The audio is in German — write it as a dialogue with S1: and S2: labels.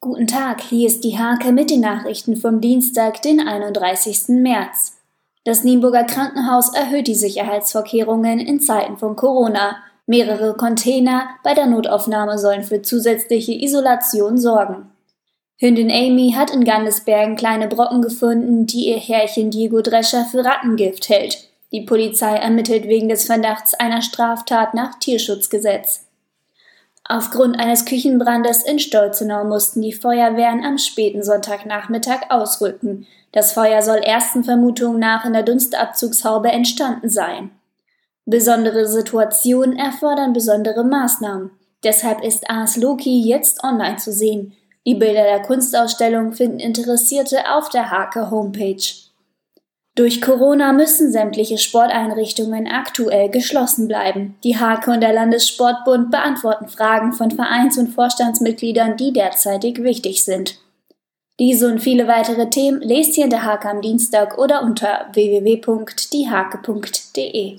S1: Guten Tag, hier ist die Hake mit den Nachrichten vom Dienstag, den 31. März. Das Nienburger Krankenhaus erhöht die Sicherheitsvorkehrungen in Zeiten von Corona. Mehrere Container bei der Notaufnahme sollen für zusätzliche Isolation sorgen. Hündin Amy hat in Gandesbergen kleine Brocken gefunden, die ihr Herrchen Diego Drescher für Rattengift hält. Die Polizei ermittelt wegen des Verdachts einer Straftat nach Tierschutzgesetz. Aufgrund eines Küchenbrandes in Stolzenau mussten die Feuerwehren am späten Sonntagnachmittag ausrücken. Das Feuer soll ersten Vermutungen nach in der Dunstabzugshaube entstanden sein. Besondere Situationen erfordern besondere Maßnahmen. Deshalb ist Ars Loki jetzt online zu sehen. Die Bilder der Kunstausstellung finden Interessierte auf der Hake Homepage. Durch Corona müssen sämtliche Sporteinrichtungen aktuell geschlossen bleiben. Die Hake und der Landessportbund beantworten Fragen von Vereins- und Vorstandsmitgliedern, die derzeitig wichtig sind. Diese und viele weitere Themen lest ihr in der Hake am Dienstag oder unter www.diehake.de.